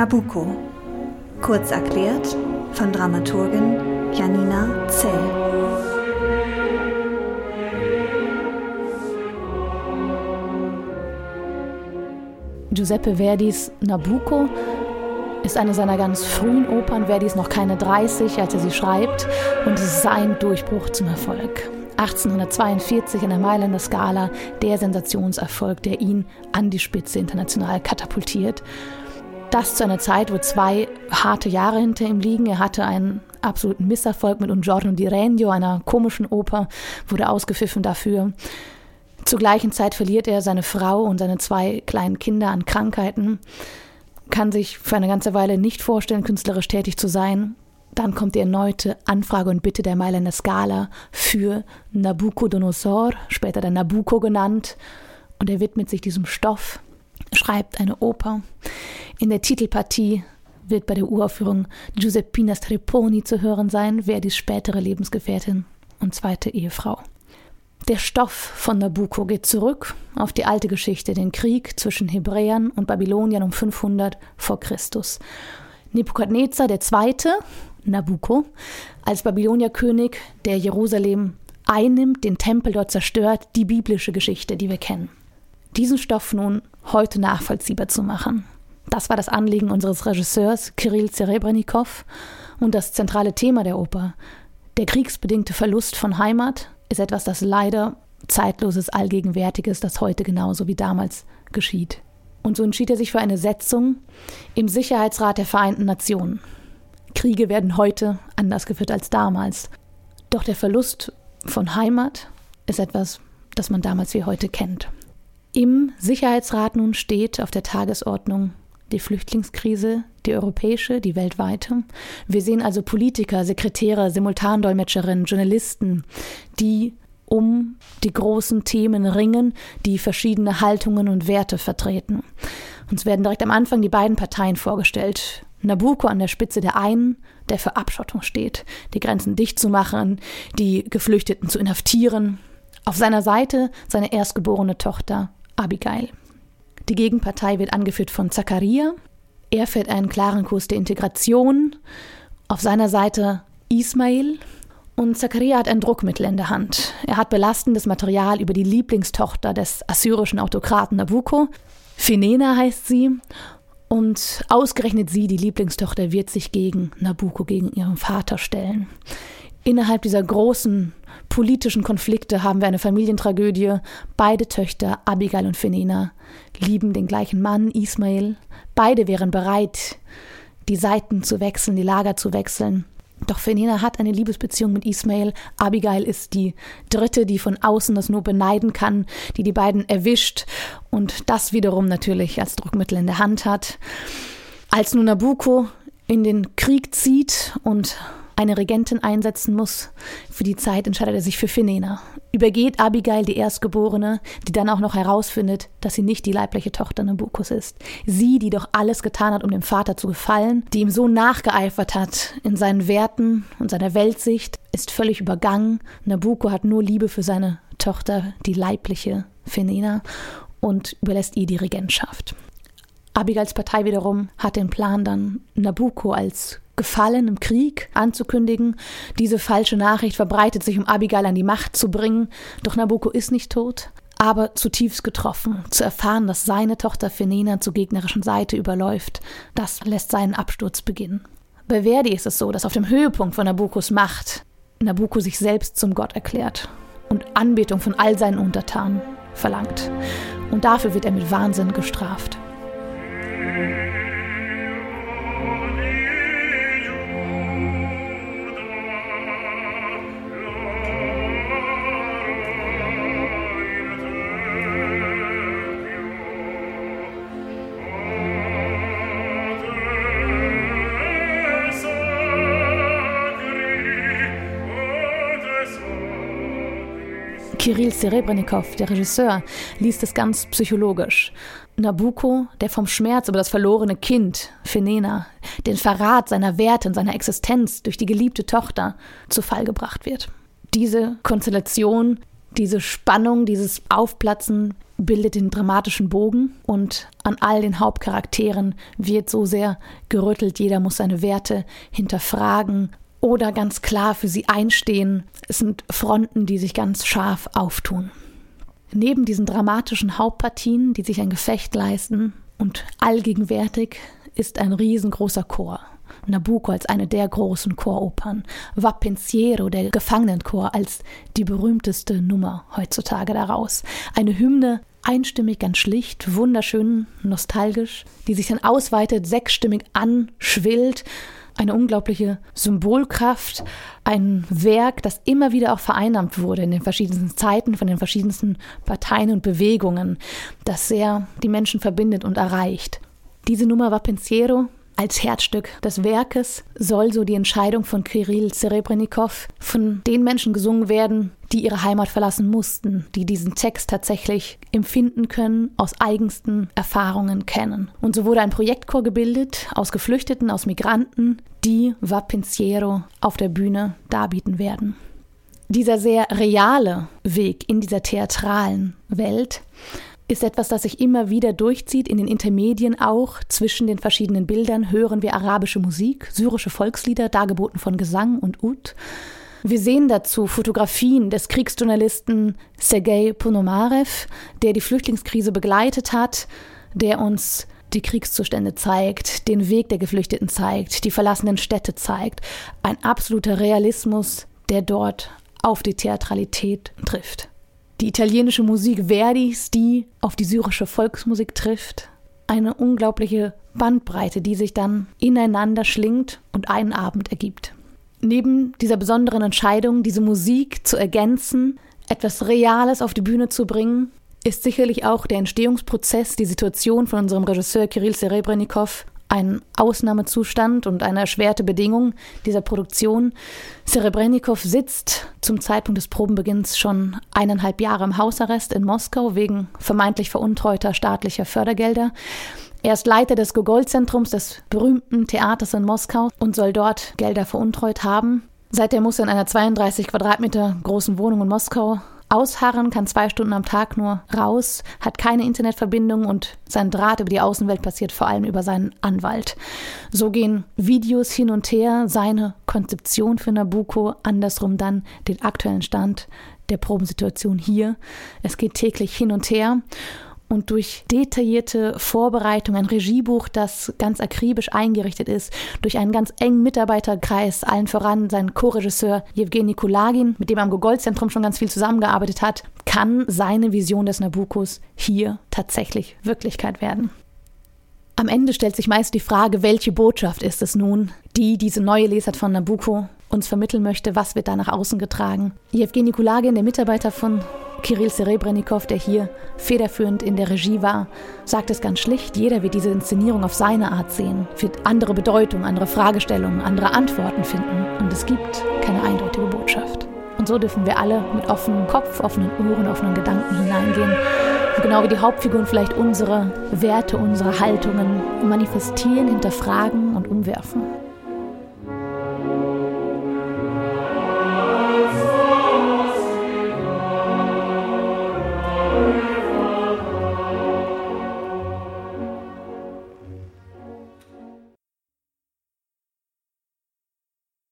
Nabucco. Kurz erklärt von Dramaturgin Janina Zell. Giuseppe Verdis Nabucco ist eine seiner ganz frühen Opern. Verdi ist noch keine 30, als er sie schreibt, und es ist sein Durchbruch zum Erfolg. 1842 in der Mailänder Skala der Sensationserfolg, der ihn an die Spitze international katapultiert. Das zu einer Zeit, wo zwei harte Jahre hinter ihm liegen. Er hatte einen absoluten Misserfolg mit Un Giorno di Regno, einer komischen Oper, wurde ausgepfiffen dafür. Zur gleichen Zeit verliert er seine Frau und seine zwei kleinen Kinder an Krankheiten kann sich für eine ganze Weile nicht vorstellen, künstlerisch tätig zu sein. Dann kommt die erneute Anfrage und Bitte der Mailänder Scala für Nabucodonosor, später der Nabucco genannt. Und er widmet sich diesem Stoff, schreibt eine Oper. In der Titelpartie wird bei der Uraufführung Giuseppina Streponi zu hören sein, Verdis spätere Lebensgefährtin und zweite Ehefrau. Der Stoff von Nabucco geht zurück auf die alte Geschichte, den Krieg zwischen Hebräern und Babyloniern um 500 vor Christus. Nebukadnezar II., Nabucco, als Babylonierkönig, der Jerusalem einnimmt, den Tempel dort zerstört, die biblische Geschichte, die wir kennen. Diesen Stoff nun heute nachvollziehbar zu machen. Das war das Anliegen unseres Regisseurs Kirill Zerebrennikov und das zentrale Thema der Oper, der kriegsbedingte Verlust von Heimat, ist etwas, das leider zeitloses, allgegenwärtiges, das heute genauso wie damals geschieht. Und so entschied er sich für eine Setzung im Sicherheitsrat der Vereinten Nationen. Kriege werden heute anders geführt als damals. Doch der Verlust von Heimat ist etwas, das man damals wie heute kennt. Im Sicherheitsrat nun steht auf der Tagesordnung die Flüchtlingskrise, die europäische, die weltweite. Wir sehen also Politiker, Sekretäre, Simultandolmetscherinnen, Journalisten, die um die großen Themen ringen, die verschiedene Haltungen und Werte vertreten. Uns werden direkt am Anfang die beiden Parteien vorgestellt. Nabucco an der Spitze der einen, der für Abschottung steht, die Grenzen dicht zu machen, die Geflüchteten zu inhaftieren. Auf seiner Seite seine erstgeborene Tochter Abigail. Die Gegenpartei wird angeführt von Zakaria. Er fährt einen klaren Kurs der Integration. Auf seiner Seite Ismail. Und Zakaria hat ein Druckmittel in der Hand. Er hat belastendes Material über die Lieblingstochter des assyrischen Autokraten Nabucco. Finena heißt sie. Und ausgerechnet sie, die Lieblingstochter, wird sich gegen Nabucco, gegen ihren Vater stellen. Innerhalb dieser großen politischen Konflikte haben wir eine Familientragödie. Beide Töchter, Abigail und Fenena, lieben den gleichen Mann, Ismail. Beide wären bereit, die Seiten zu wechseln, die Lager zu wechseln. Doch Fenena hat eine Liebesbeziehung mit Ismail. Abigail ist die Dritte, die von außen das nur beneiden kann, die die beiden erwischt und das wiederum natürlich als Druckmittel in der Hand hat. Als nun Nabucco in den Krieg zieht und eine Regentin einsetzen muss. Für die Zeit entscheidet er sich für Finena. Übergeht Abigail, die Erstgeborene, die dann auch noch herausfindet, dass sie nicht die leibliche Tochter Nabucos ist. Sie, die doch alles getan hat, um dem Vater zu gefallen, die ihm so nachgeeifert hat in seinen Werten und seiner Weltsicht, ist völlig übergangen. Nabucco hat nur Liebe für seine Tochter, die leibliche Finena, und überlässt ihr die Regentschaft. Abigails Partei wiederum hat den Plan, dann Nabucco als Gefallen im Krieg anzukündigen. Diese falsche Nachricht verbreitet sich, um Abigail an die Macht zu bringen. Doch Nabucco ist nicht tot, aber zutiefst getroffen. Zu erfahren, dass seine Tochter Fenena zur gegnerischen Seite überläuft, das lässt seinen Absturz beginnen. Bei Verdi ist es so, dass auf dem Höhepunkt von Nabuccos Macht Nabucco sich selbst zum Gott erklärt und Anbetung von all seinen Untertanen verlangt. Und dafür wird er mit Wahnsinn gestraft. Kirill Serebrennikov, der Regisseur, liest es ganz psychologisch. Nabucco, der vom Schmerz über das verlorene Kind, Fenena, den Verrat seiner Werte und seiner Existenz durch die geliebte Tochter zu Fall gebracht wird. Diese Konstellation, diese Spannung, dieses Aufplatzen bildet den dramatischen Bogen und an all den Hauptcharakteren wird so sehr gerüttelt, jeder muss seine Werte hinterfragen oder ganz klar für sie einstehen. Es sind Fronten, die sich ganz scharf auftun. Neben diesen dramatischen Hauptpartien, die sich ein Gefecht leisten und allgegenwärtig, ist ein riesengroßer Chor. Nabucco als eine der großen Choropern, Va Pensiero, der Gefangenenchor, als die berühmteste Nummer heutzutage daraus. Eine Hymne, einstimmig, ganz schlicht, wunderschön, nostalgisch, die sich dann ausweitet, sechsstimmig anschwillt eine unglaubliche Symbolkraft, ein Werk, das immer wieder auch vereinnahmt wurde in den verschiedensten Zeiten von den verschiedensten Parteien und Bewegungen, das sehr die Menschen verbindet und erreicht. Diese Nummer war Pensiero als Herzstück des Werkes soll so die Entscheidung von Kirill Serebrennikov von den Menschen gesungen werden, die ihre Heimat verlassen mussten, die diesen Text tatsächlich empfinden können, aus eigensten Erfahrungen kennen. Und so wurde ein Projektchor gebildet aus Geflüchteten, aus Migranten, die Vapensiero auf der Bühne darbieten werden. Dieser sehr reale Weg in dieser theatralen Welt ist etwas, das sich immer wieder durchzieht in den Intermedien auch. Zwischen den verschiedenen Bildern hören wir arabische Musik, syrische Volkslieder, dargeboten von Gesang und Ud. Wir sehen dazu Fotografien des Kriegsjournalisten Sergei Ponomarev, der die Flüchtlingskrise begleitet hat, der uns die Kriegszustände zeigt, den Weg der Geflüchteten zeigt, die verlassenen Städte zeigt. Ein absoluter Realismus, der dort auf die Theatralität trifft die italienische Musik Verdis, die auf die syrische Volksmusik trifft. Eine unglaubliche Bandbreite, die sich dann ineinander schlingt und einen Abend ergibt. Neben dieser besonderen Entscheidung, diese Musik zu ergänzen, etwas Reales auf die Bühne zu bringen, ist sicherlich auch der Entstehungsprozess, die Situation von unserem Regisseur Kirill Serebrennikov ein Ausnahmezustand und eine erschwerte Bedingung dieser Produktion. Serebrennikov sitzt zum Zeitpunkt des Probenbeginns schon eineinhalb Jahre im Hausarrest in Moskau wegen vermeintlich veruntreuter staatlicher Fördergelder. Er ist Leiter des Gogol-Zentrums, des berühmten Theaters in Moskau und soll dort Gelder veruntreut haben. Seitdem muss er in einer 32 Quadratmeter großen Wohnung in Moskau ausharren, kann zwei Stunden am Tag nur raus, hat keine Internetverbindung und sein Draht über die Außenwelt passiert vor allem über seinen Anwalt. So gehen Videos hin und her, seine Konzeption für Nabucco, andersrum dann den aktuellen Stand der Probensituation hier. Es geht täglich hin und her und durch detaillierte Vorbereitung, ein Regiebuch, das ganz akribisch eingerichtet ist, durch einen ganz engen Mitarbeiterkreis, allen voran sein Co-Regisseur Jewgeni Kulagin, mit dem er am Gogol-Zentrum schon ganz viel zusammengearbeitet hat, kann seine Vision des Nabukos hier tatsächlich Wirklichkeit werden. Am Ende stellt sich meist die Frage, welche Botschaft ist es nun, die diese neue Lesart von Nabucco uns vermitteln möchte, was wird da nach außen getragen. Jewgeni Kulagin, der Mitarbeiter von Kirill Serebrennikov, der hier federführend in der Regie war, sagt es ganz schlicht, jeder wird diese Inszenierung auf seine Art sehen, wird andere Bedeutung, andere Fragestellungen, andere Antworten finden und es gibt keine eindeutige Botschaft. Und so dürfen wir alle mit offenem Kopf, offenen Ohren, offenen Gedanken hineingehen. Genau wie die Hauptfiguren vielleicht unsere Werte, unsere Haltungen manifestieren, hinterfragen und umwerfen.